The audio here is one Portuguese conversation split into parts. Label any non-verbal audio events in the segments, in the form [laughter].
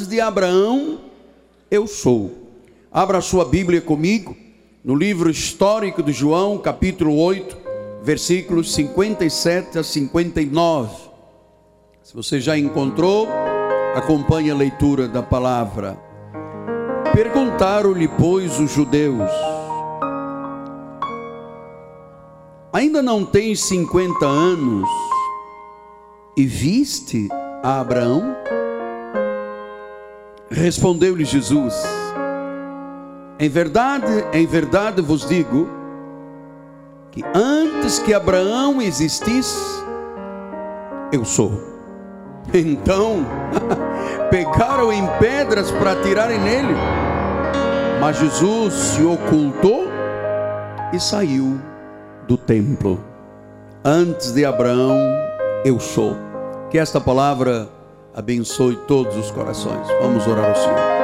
antes de Abraão, eu sou. Abra sua Bíblia comigo no livro histórico de João, capítulo 8, versículos 57 a 59. Se você já encontrou, acompanhe a leitura da palavra. Perguntaram-lhe, pois, os judeus: Ainda não tens 50 anos e viste a Abraão? Respondeu-lhe Jesus: Em verdade, em verdade vos digo que antes que Abraão existisse, eu sou. Então, [laughs] pegaram em pedras para atirarem nele, mas Jesus se ocultou e saiu do templo. Antes de Abraão, eu sou. Que esta palavra abençoe todos os corações. Vamos orar ao Senhor.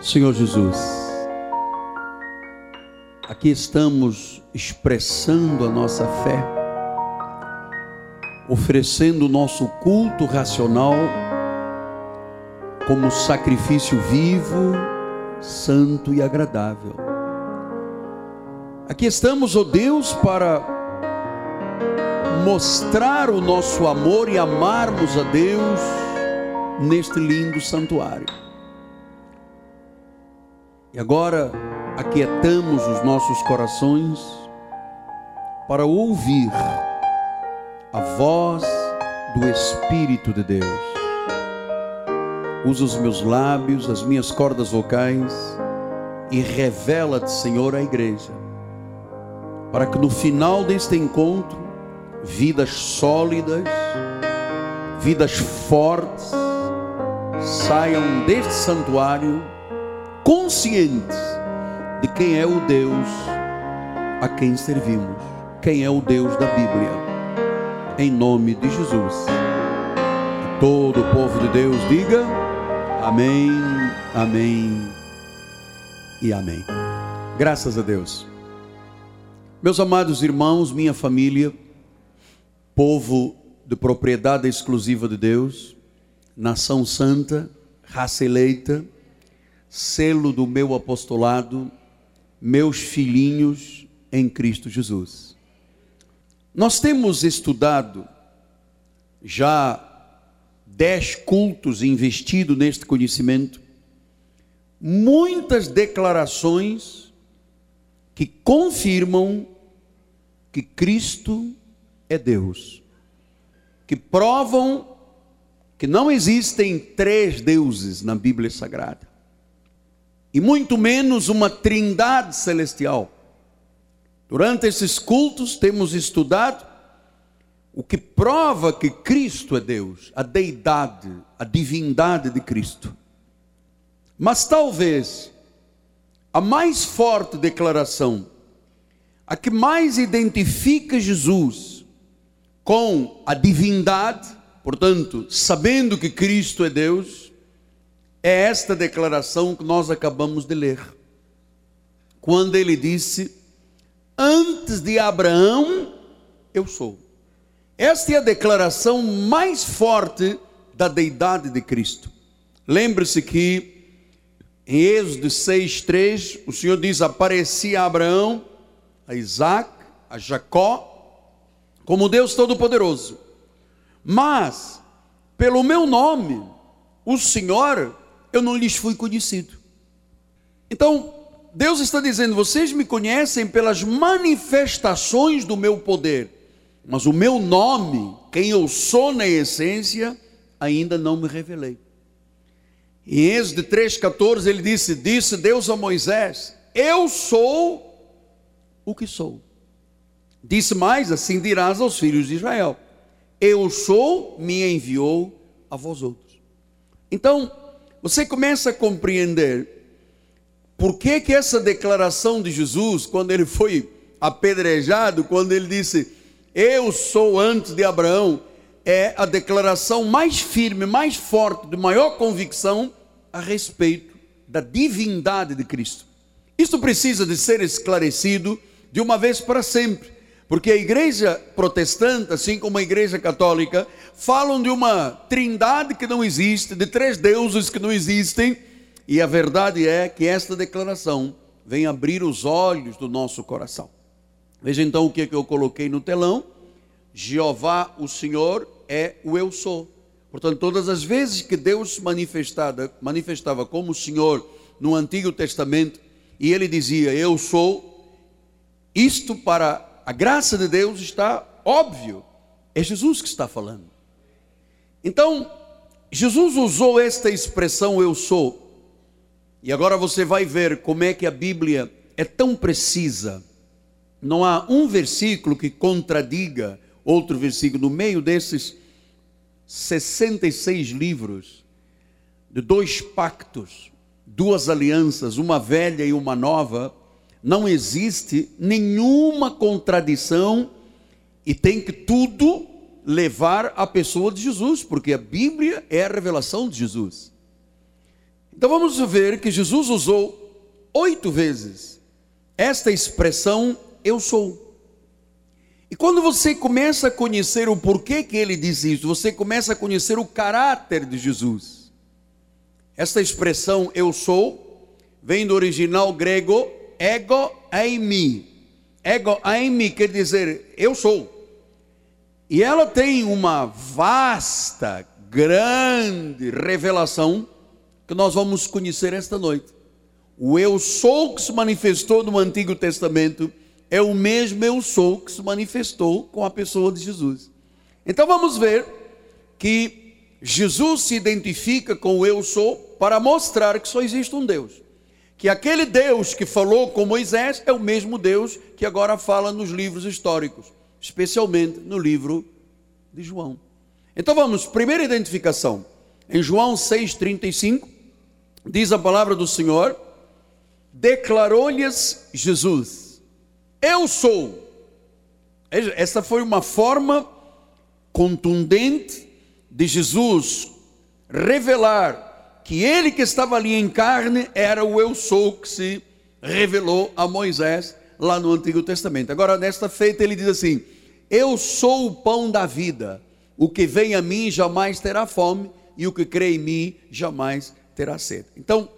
Senhor Jesus, aqui estamos expressando a nossa fé, oferecendo o nosso culto racional como sacrifício vivo, santo e agradável. Aqui estamos, ó oh Deus, para mostrar o nosso amor e amarmos a Deus neste lindo santuário. E agora aquietamos os nossos corações para ouvir a voz do Espírito de Deus. Usa os meus lábios, as minhas cordas vocais e revela-te, Senhor, à igreja, para que no final deste encontro, vidas sólidas, vidas fortes, saiam deste santuário conscientes de quem é o Deus a quem servimos, quem é o Deus da Bíblia, em nome de Jesus. Todo o povo de Deus diga amém, amém e amém. Graças a Deus. Meus amados irmãos, minha família, povo de propriedade exclusiva de Deus, nação santa, raça eleita, selo do meu apostolado, meus filhinhos em Cristo Jesus. Nós temos estudado já dez cultos investido neste conhecimento, muitas declarações que confirmam que Cristo é Deus, que provam que não existem três deuses na Bíblia Sagrada e muito menos uma trindade celestial. Durante esses cultos temos estudado o que prova que Cristo é Deus, a deidade, a divindade de Cristo. Mas talvez a mais forte declaração, a que mais identifica Jesus com a divindade, portanto, sabendo que Cristo é Deus, é esta declaração que nós acabamos de ler. Quando ele disse: Antes de Abraão, eu sou. Esta é a declaração mais forte da deidade de Cristo. Lembre-se que em Êxodo 6,3, o Senhor diz: Aparecia a Abraão, a Isaac, a Jacó, como Deus Todo-Poderoso. Mas, pelo meu nome, o Senhor eu não lhes fui conhecido. Então, Deus está dizendo: vocês me conhecem pelas manifestações do meu poder, mas o meu nome, quem eu sou na essência, ainda não me revelei. Em Êxodo 3,14 ele disse: Disse Deus a Moisés: Eu sou o que sou. Disse mais: Assim dirás aos filhos de Israel: Eu sou, me enviou a vós outros. Então, você começa a compreender por que, que essa declaração de Jesus, quando ele foi apedrejado, quando ele disse, Eu sou antes de Abraão, é a declaração mais firme, mais forte, de maior convicção a respeito da divindade de Cristo. Isto precisa de ser esclarecido de uma vez para sempre, porque a igreja protestante, assim como a igreja católica, falam de uma trindade que não existe, de três deuses que não existem, e a verdade é que esta declaração vem abrir os olhos do nosso coração. Veja então o que, é que eu coloquei no telão. Jeová, o Senhor, é o eu sou. Portanto, todas as vezes que Deus manifestava, manifestava como o Senhor no Antigo Testamento, e ele dizia, eu sou, isto para a graça de Deus está óbvio. É Jesus que está falando. Então, Jesus usou esta expressão eu sou. E agora você vai ver como é que a Bíblia é tão precisa. Não há um versículo que contradiga outro versículo no meio desses 66 livros de dois pactos, duas alianças, uma velha e uma nova, não existe nenhuma contradição e tem que tudo levar a pessoa de Jesus, porque a Bíblia é a revelação de Jesus. Então vamos ver que Jesus usou oito vezes esta expressão eu sou. E quando você começa a conhecer o porquê que ele diz isso, você começa a conhecer o caráter de Jesus. Esta expressão eu sou vem do original grego ego eimi. Ego eimi quer dizer eu sou. E ela tem uma vasta, grande revelação que nós vamos conhecer esta noite. O eu sou que se manifestou no Antigo Testamento é o mesmo eu sou que se manifestou com a pessoa de Jesus. Então vamos ver que Jesus se identifica com o eu sou para mostrar que só existe um Deus. Que aquele Deus que falou com Moisés é o mesmo Deus que agora fala nos livros históricos, especialmente no livro de João. Então vamos, primeira identificação. Em João 6,35, diz a palavra do Senhor: declarou-lhes Jesus eu sou. Essa foi uma forma contundente de Jesus revelar que ele que estava ali em carne era o eu sou que se revelou a Moisés lá no Antigo Testamento. Agora, nesta feita, ele diz assim: Eu sou o pão da vida. O que vem a mim jamais terá fome, e o que crê em mim jamais terá sede. Então,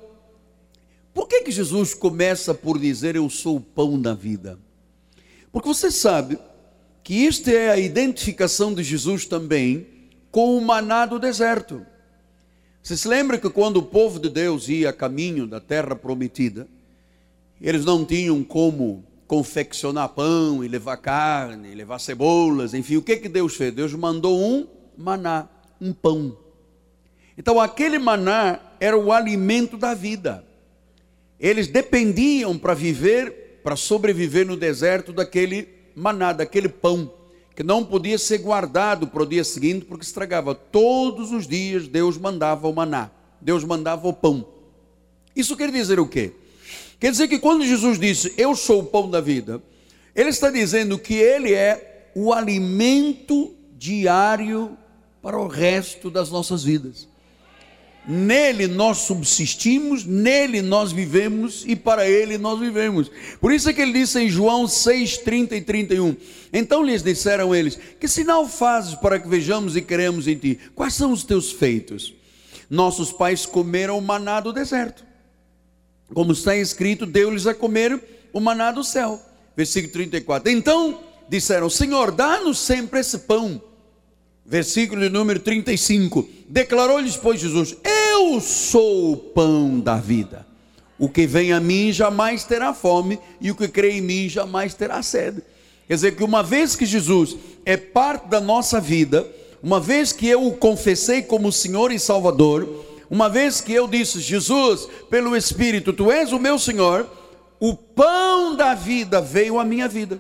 por que, que Jesus começa por dizer eu sou o pão da vida? Porque você sabe que esta é a identificação de Jesus também com o maná do deserto. Você se lembra que quando o povo de Deus ia a caminho da terra prometida, eles não tinham como confeccionar pão e levar carne, levar cebolas, enfim, o que que Deus fez? Deus mandou um maná, um pão. Então aquele maná era o alimento da vida. Eles dependiam para viver para sobreviver no deserto daquele maná, daquele pão, que não podia ser guardado para o dia seguinte, porque estragava. Todos os dias Deus mandava o maná, Deus mandava o pão. Isso quer dizer o quê? Quer dizer que quando Jesus disse, Eu sou o pão da vida, Ele está dizendo que Ele é o alimento diário para o resto das nossas vidas nele nós subsistimos, nele nós vivemos e para ele nós vivemos. Por isso é que ele disse em João 6, 30 e 31. Então lhes disseram eles: Que sinal fazes para que vejamos e queremos em ti? Quais são os teus feitos? Nossos pais comeram o maná do deserto. Como está escrito, deu-lhes a comer o maná do céu. Versículo 34. Então disseram: Senhor, dá-nos sempre esse pão versículo de número 35. Declarou-lhes, pois, Jesus: Eu sou o pão da vida. O que vem a mim jamais terá fome, e o que crê em mim jamais terá sede. Quer dizer que uma vez que Jesus é parte da nossa vida, uma vez que eu o confessei como Senhor e Salvador, uma vez que eu disse, Jesus, pelo Espírito, tu és o meu Senhor, o pão da vida veio à minha vida.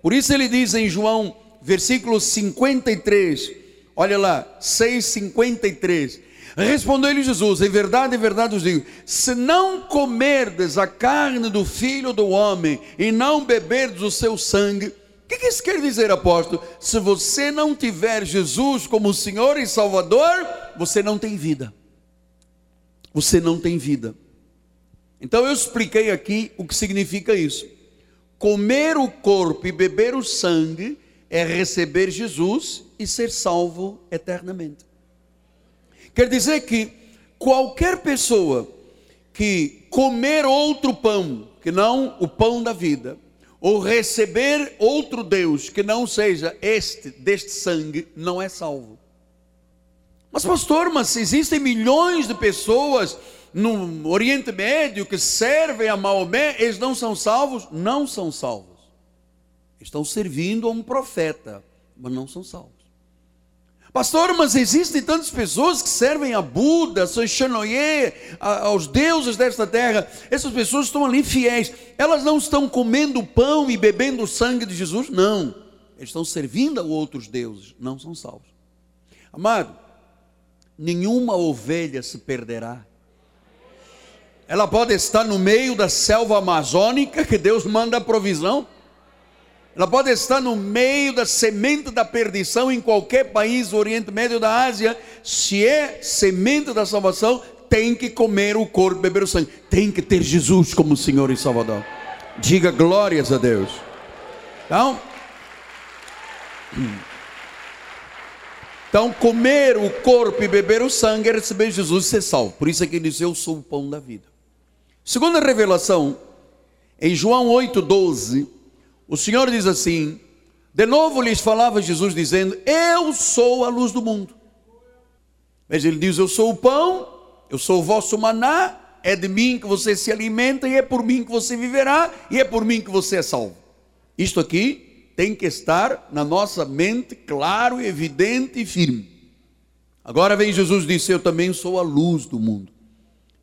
Por isso ele diz em João versículo 53, olha lá, 6,53. Respondeu-lhe Jesus: Em verdade, em verdade os digo: se não comerdes a carne do filho do homem e não beberdes o seu sangue, o que, que isso quer dizer, apóstolo? Se você não tiver Jesus como Senhor e Salvador, você não tem vida. você não tem vida. Então eu expliquei aqui o que significa isso. Comer o corpo e beber o sangue é receber Jesus e ser salvo eternamente. Quer dizer que qualquer pessoa que comer outro pão, que não o pão da vida, ou receber outro Deus que não seja este deste sangue, não é salvo. Mas pastor, mas existem milhões de pessoas no Oriente Médio que servem a Maomé, eles não são salvos? Não são salvos. Estão servindo a um profeta, mas não são salvos. Pastor, mas existem tantas pessoas que servem a Buda, a Xanoye, aos deuses desta terra. Essas pessoas estão ali fiéis. Elas não estão comendo pão e bebendo o sangue de Jesus? Não. Eles estão servindo a outros deuses, não são salvos. Amado, nenhuma ovelha se perderá. Ela pode estar no meio da selva amazônica, que Deus manda a provisão. Ela pode estar no meio da semente da perdição em qualquer país do Oriente Médio da Ásia. Se é semente da salvação, tem que comer o corpo, beber o sangue. Tem que ter Jesus como Senhor e Salvador. Diga glórias a Deus. Então, então, comer o corpo e beber o sangue é receber Jesus e ser salvo. Por isso é que ele diz: Eu sou o pão da vida. Segunda revelação, em João 8,12, o Senhor diz assim: De novo lhes falava Jesus, dizendo: Eu sou a luz do mundo. Veja, ele diz: Eu sou o pão, eu sou o vosso maná, é de mim que você se alimenta e é por mim que você viverá e é por mim que você é salvo. Isto aqui tem que estar na nossa mente claro, evidente e firme. Agora vem Jesus disse: Eu também sou a luz do mundo.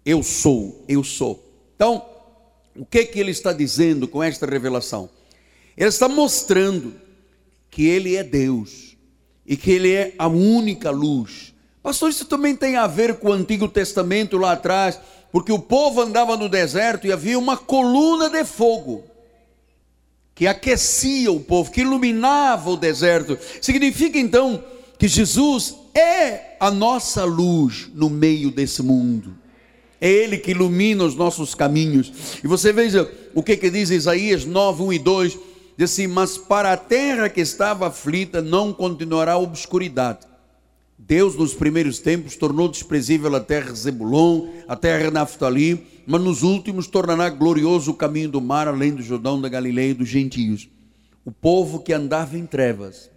Eu sou, eu sou. Então, o que que ele está dizendo com esta revelação? Ele está mostrando que ele é Deus e que ele é a única luz. Pastor, isso também tem a ver com o Antigo Testamento lá atrás, porque o povo andava no deserto e havia uma coluna de fogo que aquecia o povo, que iluminava o deserto. Significa então que Jesus é a nossa luz no meio desse mundo. É Ele que ilumina os nossos caminhos. E você veja o que, que diz Isaías 9, 1 e 2: diz assim: Mas para a terra que estava aflita não continuará a obscuridade. Deus, nos primeiros tempos, tornou desprezível a terra de Zebulon, a terra de Naftali, mas nos últimos tornará glorioso o caminho do mar, além do Jordão, da Galileia e dos gentios. O povo que andava em trevas,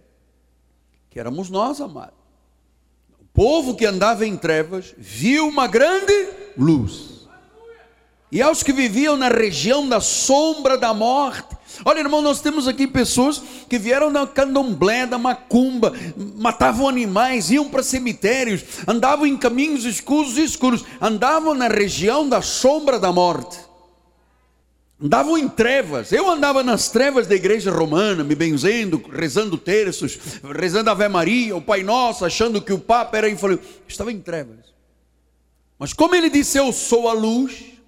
que éramos nós, amados. O povo que andava em trevas viu uma grande luz. E aos que viviam na região da sombra da morte, Olha, irmão, nós temos aqui pessoas que vieram da candomblé, da macumba, matavam animais, iam para cemitérios, andavam em caminhos escuros e escuros, andavam na região da sombra da morte. Andavam em trevas. Eu andava nas trevas da igreja romana, me benzendo, rezando terços, rezando Ave Maria, o Pai Nosso, achando que o Papa era infalível. Estava em trevas. Mas como ele disse, eu sou a luz,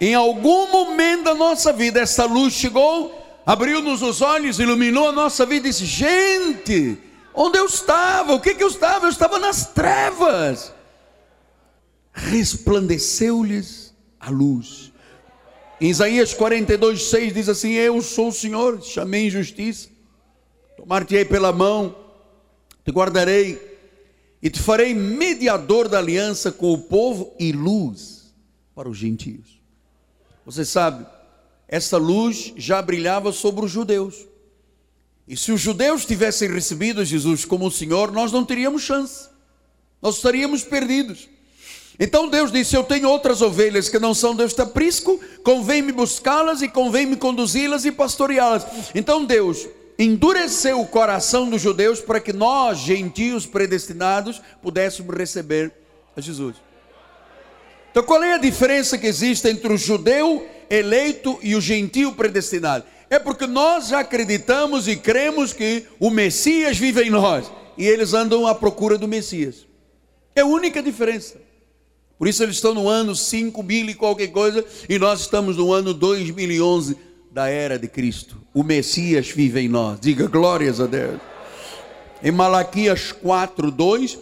em algum momento da nossa vida, essa luz chegou, abriu-nos os olhos, iluminou a nossa vida e disse: Gente, onde eu estava? O que, que eu estava? Eu estava nas trevas. Resplandeceu-lhes a luz. Em Isaías 42, 6 diz assim: Eu sou o Senhor, chamei em justiça, tomar-te-ei pela mão, te guardarei e te farei mediador da aliança com o povo e luz para os gentios. Você sabe, essa luz já brilhava sobre os judeus. E se os judeus tivessem recebido Jesus como o Senhor, nós não teríamos chance. Nós estaríamos perdidos. Então Deus disse: Eu tenho outras ovelhas que não são deste aprisco, convém-me buscá-las e convém-me conduzi-las e pastoreá-las. Então Deus endureceu o coração dos judeus para que nós, gentios predestinados, pudéssemos receber a Jesus. Então, qual é a diferença que existe entre o judeu eleito e o gentio predestinado? É porque nós acreditamos e cremos que o Messias vive em nós e eles andam à procura do Messias. É a única diferença. Por isso eles estão no ano 5 mil e qualquer coisa e nós estamos no ano 2011 da era de Cristo. O Messias vive em nós. Diga glórias a Deus. Em Malaquias 4, 2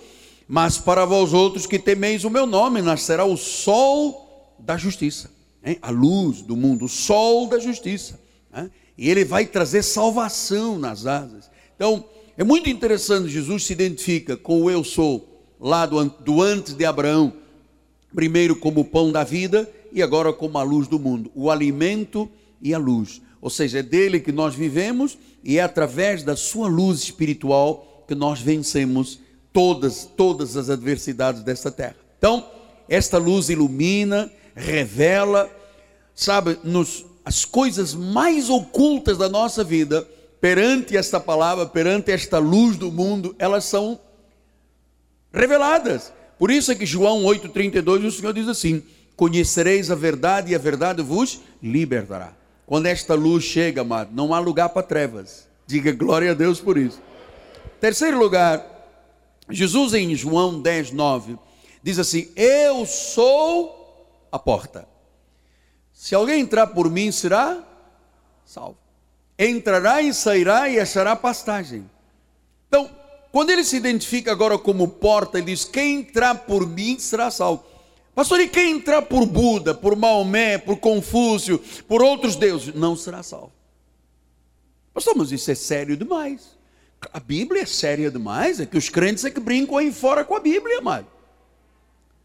Mas para vós outros que temeis o meu nome, nascerá o sol da justiça, hein? a luz do mundo, o sol da justiça. Né? E ele vai trazer salvação nas asas. Então, é muito interessante, Jesus se identifica com o eu sou, lá do, do antes de Abraão, primeiro como o pão da vida e agora como a luz do mundo, o alimento e a luz. Ou seja, é dele que nós vivemos e é através da sua luz espiritual que nós vencemos todas, todas as adversidades desta terra. Então, esta luz ilumina, revela, sabe, nos, as coisas mais ocultas da nossa vida perante esta palavra, perante esta luz do mundo, elas são reveladas. Por isso é que João 8,32, o Senhor diz assim: Conhecereis a verdade e a verdade vos libertará. Quando esta luz chega, amado, não há lugar para trevas. Diga glória a Deus por isso. Terceiro lugar, Jesus em João 10, 9, diz assim: Eu sou a porta. Se alguém entrar por mim, será salvo entrará e sairá e achará pastagem. Então, quando ele se identifica agora como porta, ele diz: Quem entrar por mim será salvo. Pastor, e quem entrar por Buda, por Maomé, por Confúcio, por outros deuses, não será salvo. Pastor, mas isso é sério demais. A Bíblia é séria demais, é que os crentes é que brincam aí fora com a Bíblia, amado.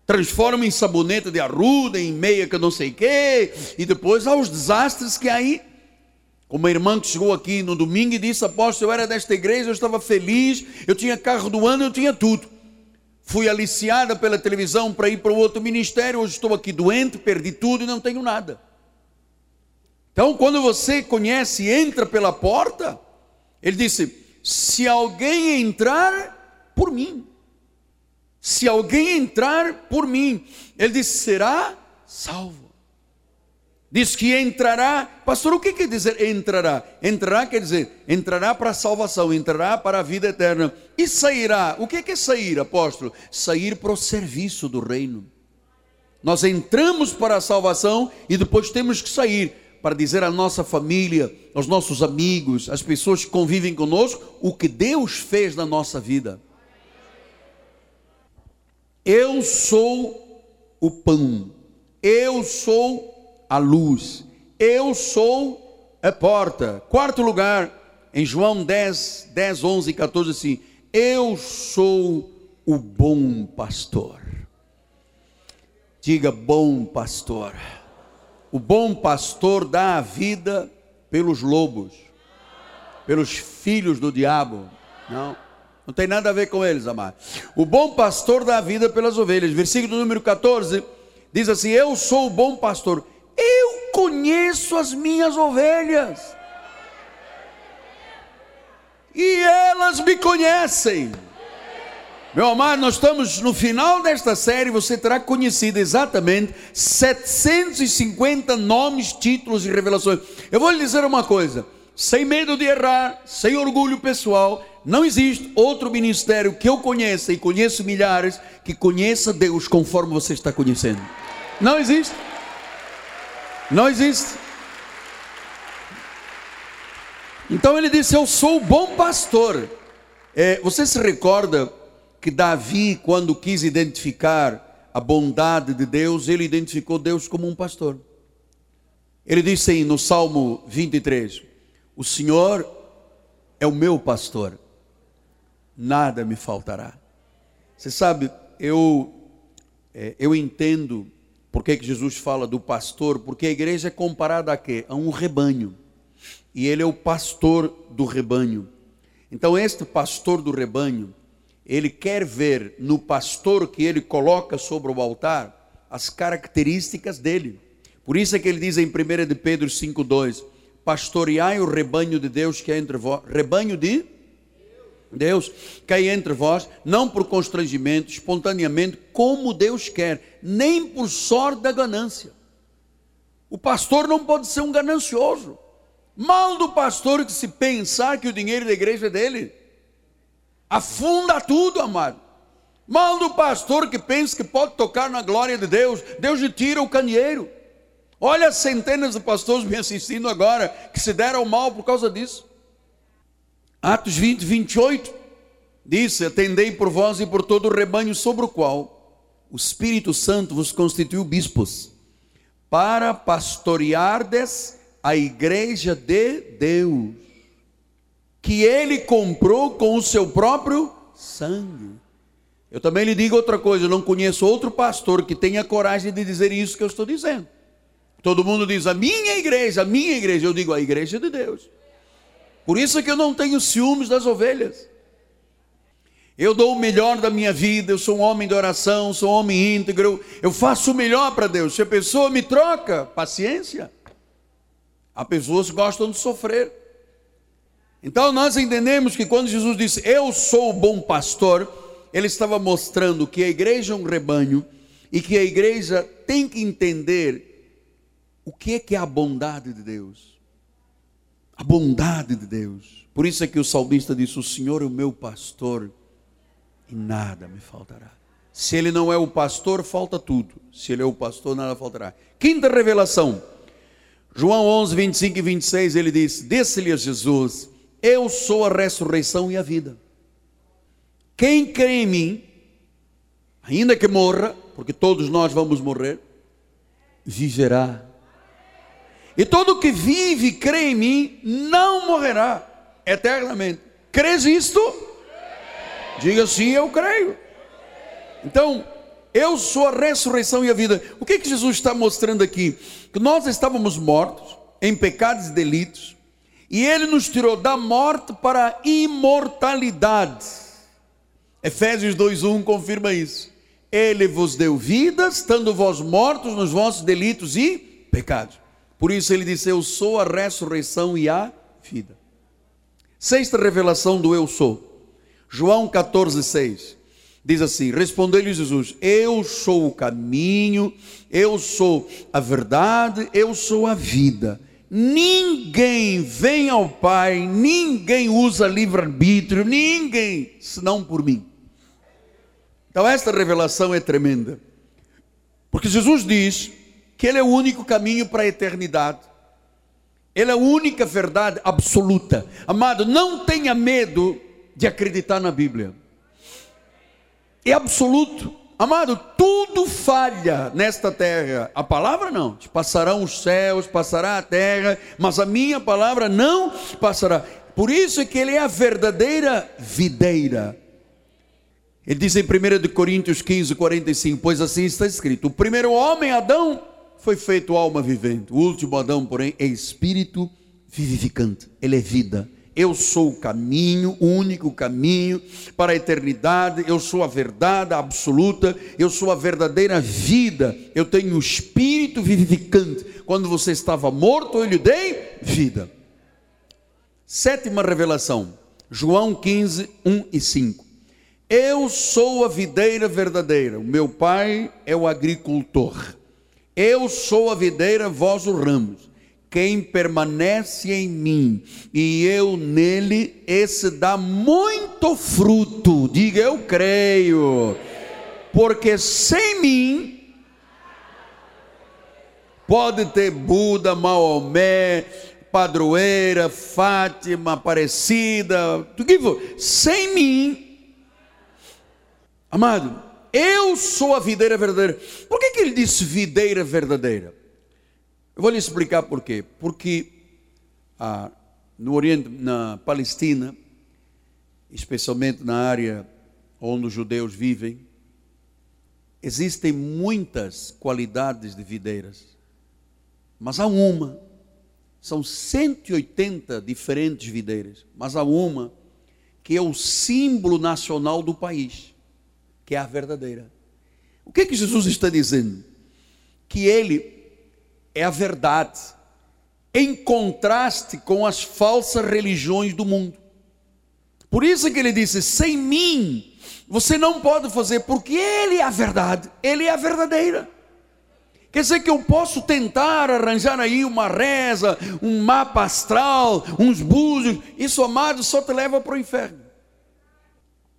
Transformam em sabonete de arruda, em meia que não sei o quê, e depois há os desastres que aí uma irmã que chegou aqui no domingo e disse: Apóstolo, eu era desta igreja, eu estava feliz, eu tinha carro do ano, eu tinha tudo. Fui aliciada pela televisão para ir para o outro ministério, hoje estou aqui doente, perdi tudo e não tenho nada. Então, quando você conhece e entra pela porta, ele disse: Se alguém entrar por mim, se alguém entrar por mim, ele disse: será salvo. Diz que entrará. Pastor, o que quer dizer entrará? Entrará quer dizer, entrará para a salvação, entrará para a vida eterna. E sairá. O que é sair, apóstolo? Sair para o serviço do reino. Nós entramos para a salvação e depois temos que sair para dizer à nossa família, aos nossos amigos, às pessoas que convivem conosco, o que Deus fez na nossa vida. Eu sou o pão. Eu sou a luz. Eu sou a porta. Quarto lugar, em João 10, 10, 11 e 14, assim: Eu sou o bom pastor. Diga, bom pastor. O bom pastor dá a vida pelos lobos, pelos filhos do diabo. Não, não tem nada a ver com eles, amado. O bom pastor dá a vida pelas ovelhas. Versículo número 14 diz assim: Eu sou o bom pastor. Eu conheço as minhas ovelhas. E elas me conhecem. Meu amado, nós estamos no final desta série, você terá conhecido exatamente 750 nomes, títulos e revelações. Eu vou lhe dizer uma coisa: sem medo de errar, sem orgulho pessoal, não existe outro ministério que eu conheça e conheço milhares que conheça Deus conforme você está conhecendo. Não existe. Não existe. Então ele disse: Eu sou o bom pastor. É, você se recorda que Davi, quando quis identificar a bondade de Deus, ele identificou Deus como um pastor. Ele disse aí no Salmo 23: O Senhor é o meu pastor, nada me faltará. Você sabe, eu, é, eu entendo por que, Jesus fala do pastor? Porque a igreja é comparada a quê? A um rebanho. E ele é o pastor do rebanho. Então, este pastor do rebanho, ele quer ver no pastor que ele coloca sobre o altar as características dele. Por isso é que ele diz em 1 de Pedro 5,2: Pastoreai o rebanho de Deus que é entre vós. Rebanho de Deus cai entre vós, não por constrangimento, espontaneamente, como Deus quer, nem por sorte da ganância. O pastor não pode ser um ganancioso. Mal do pastor que se pensar que o dinheiro da igreja é dele. Afunda tudo, amado. Mal do pastor que pensa que pode tocar na glória de Deus. Deus lhe tira o canheiro. Olha as centenas de pastores me assistindo agora que se deram mal por causa disso. Atos 20, 28. disse: Atendei por vós e por todo o rebanho sobre o qual o Espírito Santo vos constituiu bispos, para pastoreardes a igreja de Deus, que ele comprou com o seu próprio sangue. Eu também lhe digo outra coisa: eu não conheço outro pastor que tenha coragem de dizer isso que eu estou dizendo. Todo mundo diz a minha igreja, a minha igreja. Eu digo a igreja de Deus. Por isso é que eu não tenho ciúmes das ovelhas. Eu dou o melhor da minha vida, eu sou um homem de oração, sou um homem íntegro, eu faço o melhor para Deus. Se a pessoa me troca, paciência. Há pessoas que gostam de sofrer. Então nós entendemos que quando Jesus disse, Eu sou o bom pastor, ele estava mostrando que a igreja é um rebanho e que a igreja tem que entender o que é que é a bondade de Deus. A bondade de Deus. Por isso é que o salmista disse: O Senhor é o meu pastor e nada me faltará. Se ele não é o pastor, falta tudo. Se ele é o pastor, nada faltará. Quinta revelação. João 11, 25 e 26, ele diz: Disse-lhe a Jesus: Eu sou a ressurreição e a vida. Quem crê em mim, ainda que morra, porque todos nós vamos morrer, viverá. E todo que vive e crê em mim não morrerá eternamente. Crês isto? Diga sim, eu creio. Então, eu sou a ressurreição e a vida. O que, que Jesus está mostrando aqui? Que nós estávamos mortos em pecados e delitos, e Ele nos tirou da morte para a imortalidade. Efésios 2:1 confirma isso. Ele vos deu vida, estando vós mortos nos vossos delitos e pecados. Por isso ele disse: Eu sou a ressurreição e a vida. Sexta revelação do Eu sou. João 14:6 diz assim: Respondeu-lhe Jesus: Eu sou o caminho, eu sou a verdade, eu sou a vida. Ninguém vem ao Pai, ninguém usa livre-arbítrio, ninguém, senão por mim. Então, esta revelação é tremenda, porque Jesus diz que Ele é o único caminho para a eternidade, Ele é a única verdade absoluta. Amado, não tenha medo de acreditar na Bíblia, é absoluto. Amado, tudo falha nesta terra. A palavra não. Passarão os céus, passará a terra, mas a minha palavra não passará. Por isso é que ele é a verdadeira videira. Ele diz em 1 Coríntios 15, 45, pois assim está escrito: o primeiro homem, Adão, foi feito alma vivente, o último Adão, porém, é espírito vivificante, ele é vida. Eu sou o caminho, o único caminho para a eternidade, eu sou a verdade absoluta, eu sou a verdadeira vida, eu tenho o espírito vivificante. Quando você estava morto, eu lhe dei vida. Sétima revelação, João 15, 1 e 5. Eu sou a videira verdadeira, o meu pai é o agricultor. Eu sou a videira, vós os ramos. Quem permanece em mim e eu nele, esse dá muito fruto. Diga eu creio. Porque sem mim pode ter Buda, Maomé, padroeira, Fátima, Aparecida, tudo que for. Sem mim Amado, eu sou a videira verdadeira. Por que, que ele disse videira verdadeira? Eu vou lhe explicar por quê. Porque ah, no Oriente, na Palestina, especialmente na área onde os judeus vivem, existem muitas qualidades de videiras, mas há uma, são 180 diferentes videiras, mas há uma que é o símbolo nacional do país que é a verdadeira. O que, é que Jesus está dizendo? Que Ele é a verdade, em contraste com as falsas religiões do mundo. Por isso que ele disse: sem mim você não pode fazer, porque Ele é a verdade, Ele é a verdadeira. Quer dizer que eu posso tentar arranjar aí uma reza, um mapa astral, uns búzios, isso, amado, só te leva para o inferno.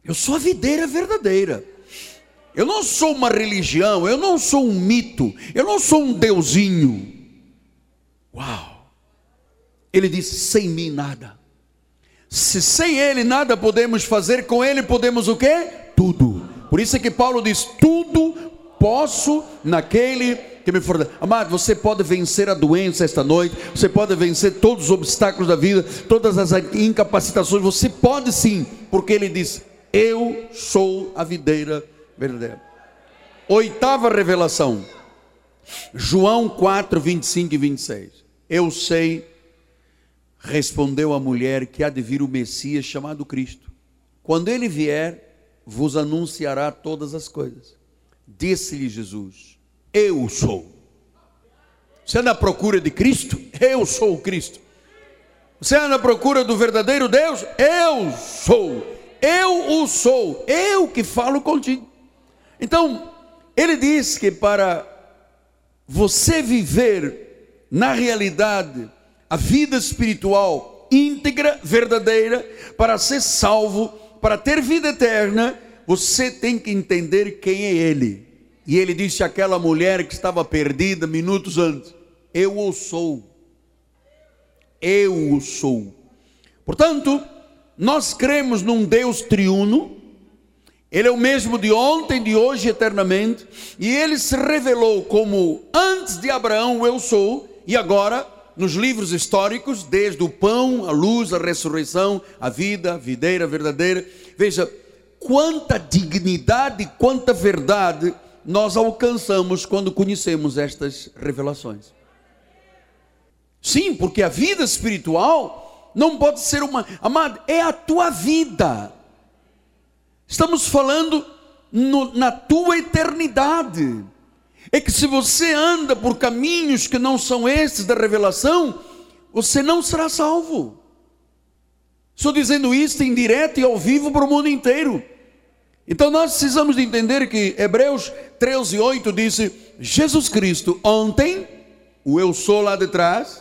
Eu sou a videira verdadeira. Eu não sou uma religião, eu não sou um mito, eu não sou um deusinho. Uau! Ele disse: sem mim nada. Se sem ele nada podemos fazer, com ele podemos o quê? Tudo. Por isso é que Paulo diz: tudo posso naquele que me fortalece. Amado, você pode vencer a doença esta noite, você pode vencer todos os obstáculos da vida, todas as incapacitações, você pode sim, porque ele diz: Eu sou a videira verdadeira. Oitava revelação, João 4, 25 e 26. Eu sei, respondeu a mulher, que há de vir o Messias chamado Cristo. Quando ele vier, vos anunciará todas as coisas. Disse-lhe Jesus: Eu sou. Você anda à procura de Cristo? Eu sou o Cristo. Você anda à procura do verdadeiro Deus? Eu sou. Eu o sou. Eu que falo contigo. Então, ele diz que para você viver na realidade a vida espiritual íntegra, verdadeira, para ser salvo, para ter vida eterna, você tem que entender quem é Ele. E ele disse àquela mulher que estava perdida minutos antes: Eu o sou. Eu o sou. Portanto, nós cremos num Deus triuno, Ele é o mesmo de ontem, de hoje eternamente, e Ele se revelou como antes de Abraão eu sou, e agora nos livros históricos, desde o pão, a luz, a ressurreição, a vida, a videira verdadeira. Veja, quanta dignidade, quanta verdade nós alcançamos quando conhecemos estas revelações. Sim, porque a vida espiritual não pode ser uma. Amado, é a tua vida. Estamos falando no, na tua eternidade. É que se você anda por caminhos que não são estes da revelação, você não será salvo. Estou dizendo isso em direto e ao vivo para o mundo inteiro. Então nós precisamos de entender que Hebreus 13, 8 disse: Jesus Cristo, ontem, o eu sou lá de trás,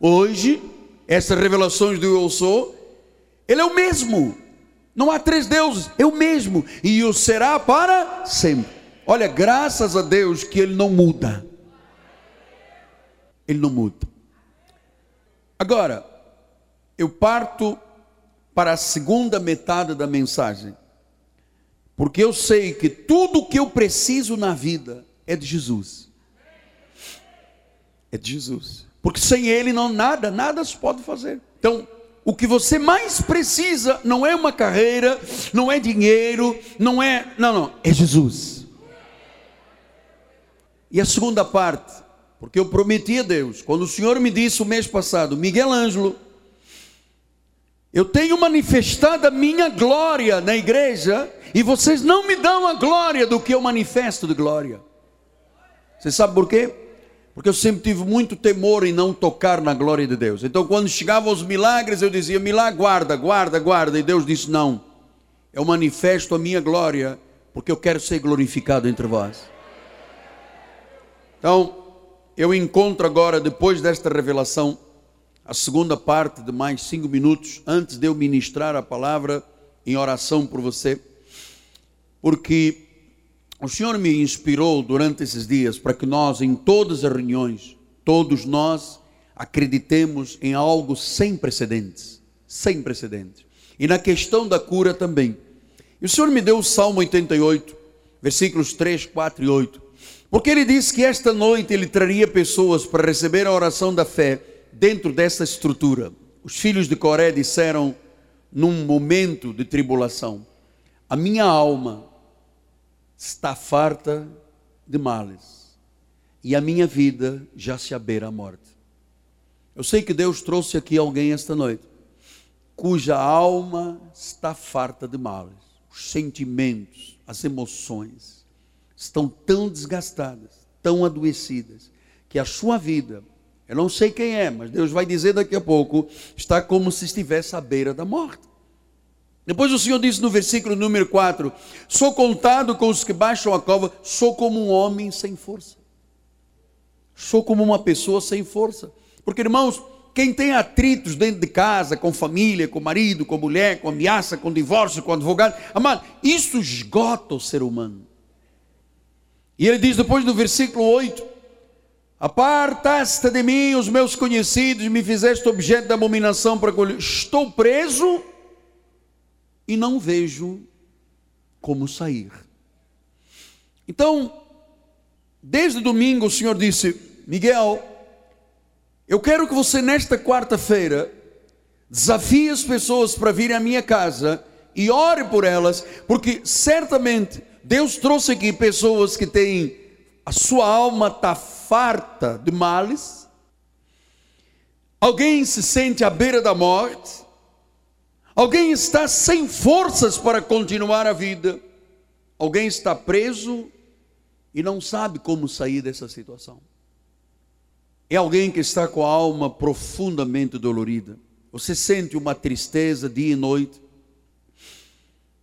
hoje, essas revelações do eu sou, ele é o mesmo. Não há três deuses, o mesmo. E o será para sempre. Olha, graças a Deus que ele não muda. Ele não muda. Agora, eu parto para a segunda metade da mensagem. Porque eu sei que tudo o que eu preciso na vida é de Jesus. É de Jesus. Porque sem Ele não nada, nada se pode fazer. Então, o que você mais precisa não é uma carreira, não é dinheiro, não é. Não, não, é Jesus. E a segunda parte, porque eu prometi a Deus, quando o Senhor me disse o mês passado, Miguel Ângelo, eu tenho manifestado a minha glória na igreja e vocês não me dão a glória do que eu manifesto de glória. Você sabe por quê? Porque eu sempre tive muito temor em não tocar na glória de Deus. Então, quando chegavam os milagres, eu dizia: milagre, guarda, guarda, guarda. E Deus disse: não, eu manifesto a minha glória, porque eu quero ser glorificado entre vós. Então, eu encontro agora, depois desta revelação, a segunda parte de mais cinco minutos, antes de eu ministrar a palavra em oração por você porque o Senhor me inspirou durante esses dias para que nós, em todas as reuniões, todos nós acreditemos em algo sem precedentes. Sem precedentes. E na questão da cura também. E o Senhor me deu o Salmo 88, versículos 3, 4 e 8. Porque ele disse que esta noite ele traria pessoas para receber a oração da fé dentro dessa estrutura. Os filhos de Coré disseram num momento de tribulação: A minha alma está farta de males, e a minha vida já se abeira à morte. Eu sei que Deus trouxe aqui alguém esta noite, cuja alma está farta de males, os sentimentos, as emoções estão tão desgastadas, tão adoecidas, que a sua vida, eu não sei quem é, mas Deus vai dizer daqui a pouco, está como se estivesse à beira da morte. Depois o Senhor disse no versículo número 4: Sou contado com os que baixam a cova, sou como um homem sem força. Sou como uma pessoa sem força. Porque, irmãos, quem tem atritos dentro de casa, com família, com marido, com mulher, com ameaça, com divórcio, com advogado, amado, isso esgota o ser humano. E ele diz depois no versículo 8: Apartaste de mim os meus conhecidos, me fizeste objeto de abominação para colher. Estou preso e não vejo como sair. Então, desde domingo o Senhor disse: Miguel, eu quero que você nesta quarta-feira desafie as pessoas para virem à minha casa e ore por elas, porque certamente Deus trouxe aqui pessoas que têm a sua alma está farta de males. Alguém se sente à beira da morte. Alguém está sem forças para continuar a vida. Alguém está preso e não sabe como sair dessa situação. É alguém que está com a alma profundamente dolorida. Você sente uma tristeza dia e noite.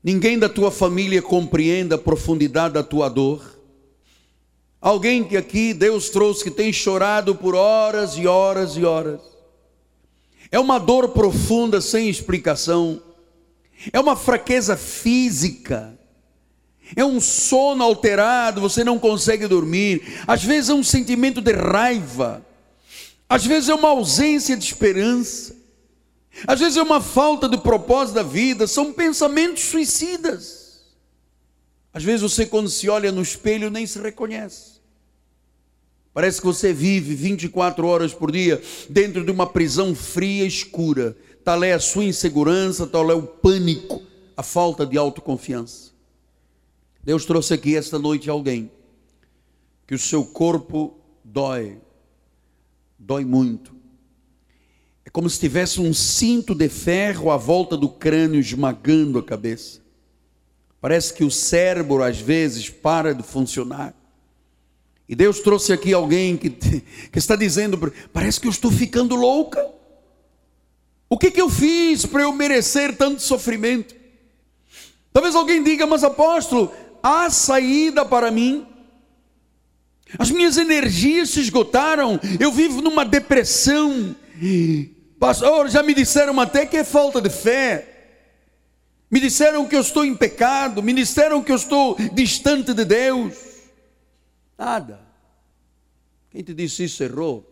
Ninguém da tua família compreende a profundidade da tua dor. Alguém que aqui Deus trouxe que tem chorado por horas e horas e horas. É uma dor profunda sem explicação. É uma fraqueza física. É um sono alterado, você não consegue dormir. Às vezes é um sentimento de raiva. Às vezes é uma ausência de esperança. Às vezes é uma falta de propósito da vida, são pensamentos suicidas. Às vezes você, quando se olha no espelho, nem se reconhece. Parece que você vive 24 horas por dia dentro de uma prisão fria e escura. Tal é a sua insegurança, tal é o pânico, a falta de autoconfiança. Deus trouxe aqui esta noite alguém que o seu corpo dói, dói muito. É como se tivesse um cinto de ferro à volta do crânio esmagando a cabeça. Parece que o cérebro às vezes para de funcionar. E Deus trouxe aqui alguém que, [laughs] que está dizendo: parece que eu estou ficando louca. O que, que eu fiz para eu merecer tanto sofrimento? Talvez alguém diga, mas apóstolo, há saída para mim. As minhas energias se esgotaram, eu vivo numa depressão. Pastor, já me disseram até que é falta de fé. Me disseram que eu estou em pecado, me disseram que eu estou distante de Deus. Nada. Quem te disse isso errou.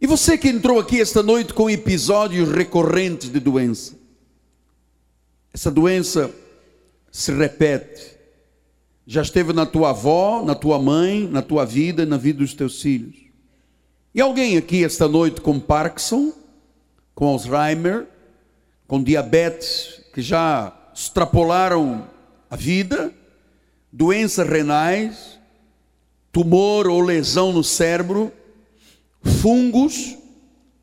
E você que entrou aqui esta noite com episódios recorrentes de doença. Essa doença se repete. Já esteve na tua avó, na tua mãe, na tua vida, na vida dos teus filhos. E alguém aqui esta noite com Parkinson, com Alzheimer, com diabetes, que já extrapolaram a vida, doenças renais, tumor ou lesão no cérebro, fungos,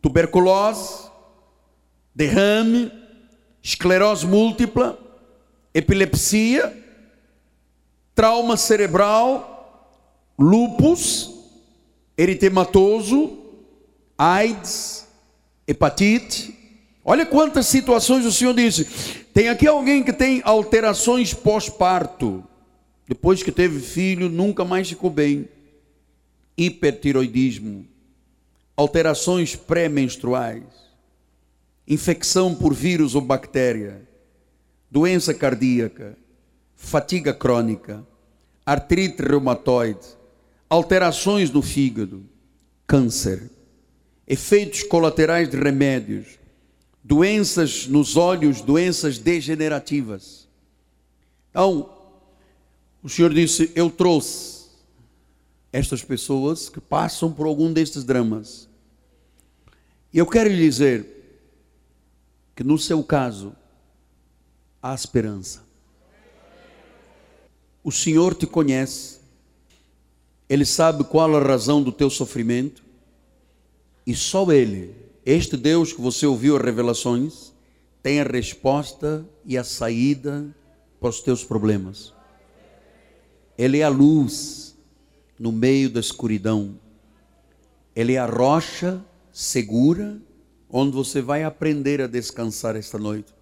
tuberculose, derrame, esclerose múltipla, epilepsia, trauma cerebral, lupus, eritematoso, AIDS, hepatite. Olha quantas situações o Senhor disse. Tem aqui alguém que tem alterações pós-parto. Depois que teve filho, nunca mais ficou bem. Hipertiroidismo, alterações pré-menstruais, infecção por vírus ou bactéria, doença cardíaca, fatiga crônica, artrite reumatoide, alterações no fígado, câncer, efeitos colaterais de remédios, doenças nos olhos, doenças degenerativas. Então, o Senhor disse: Eu trouxe estas pessoas que passam por algum destes dramas. E eu quero lhe dizer que no seu caso há esperança. O Senhor te conhece, ele sabe qual a razão do teu sofrimento, e só Ele, este Deus que você ouviu as revelações, tem a resposta e a saída para os teus problemas. Ele é a luz no meio da escuridão. Ele é a rocha segura onde você vai aprender a descansar esta noite.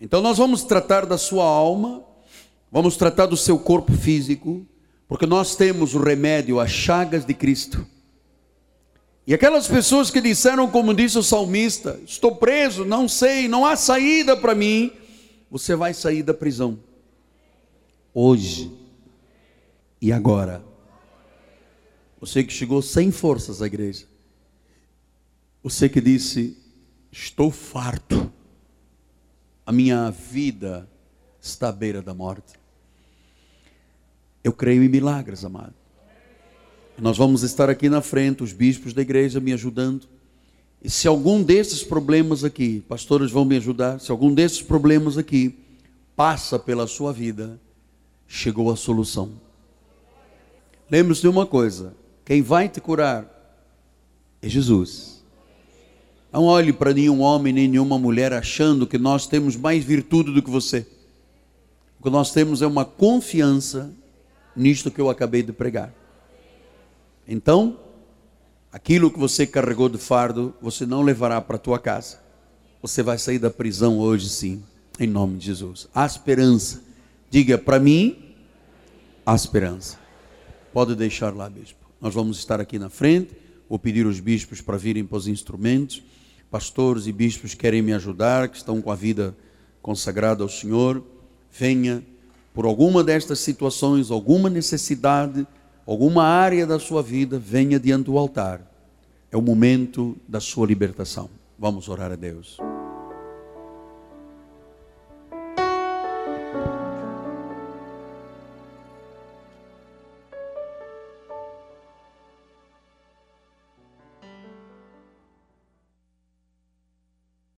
Então nós vamos tratar da sua alma, vamos tratar do seu corpo físico, porque nós temos o remédio, as chagas de Cristo. E aquelas pessoas que disseram, como disse o salmista: Estou preso, não sei, não há saída para mim. Você vai sair da prisão. Hoje e agora. Você que chegou sem forças à igreja. Você que disse: Estou farto. a minha vida está à beira da morte. Eu creio em milagres, amado. Nós vamos estar aqui na frente, os bispos da igreja me ajudando. E se algum desses problemas aqui, pastores vão me ajudar, se algum desses problemas aqui passa pela sua vida, chegou a solução. Lembre-se de uma coisa: quem vai te curar é Jesus. Não olhe para nenhum homem nem nenhuma mulher achando que nós temos mais virtude do que você. O que nós temos é uma confiança nisto que eu acabei de pregar. Então, aquilo que você carregou de fardo, você não levará para a tua casa. Você vai sair da prisão hoje sim, em nome de Jesus. Há esperança. Diga para mim, há esperança. Pode deixar lá, bispo. Nós vamos estar aqui na frente. Vou pedir os bispos para virem para os instrumentos. Pastores e bispos querem me ajudar, que estão com a vida consagrada ao Senhor. Venha por alguma destas situações, alguma necessidade, alguma área da sua vida, venha diante do altar. É o momento da sua libertação. Vamos orar a Deus.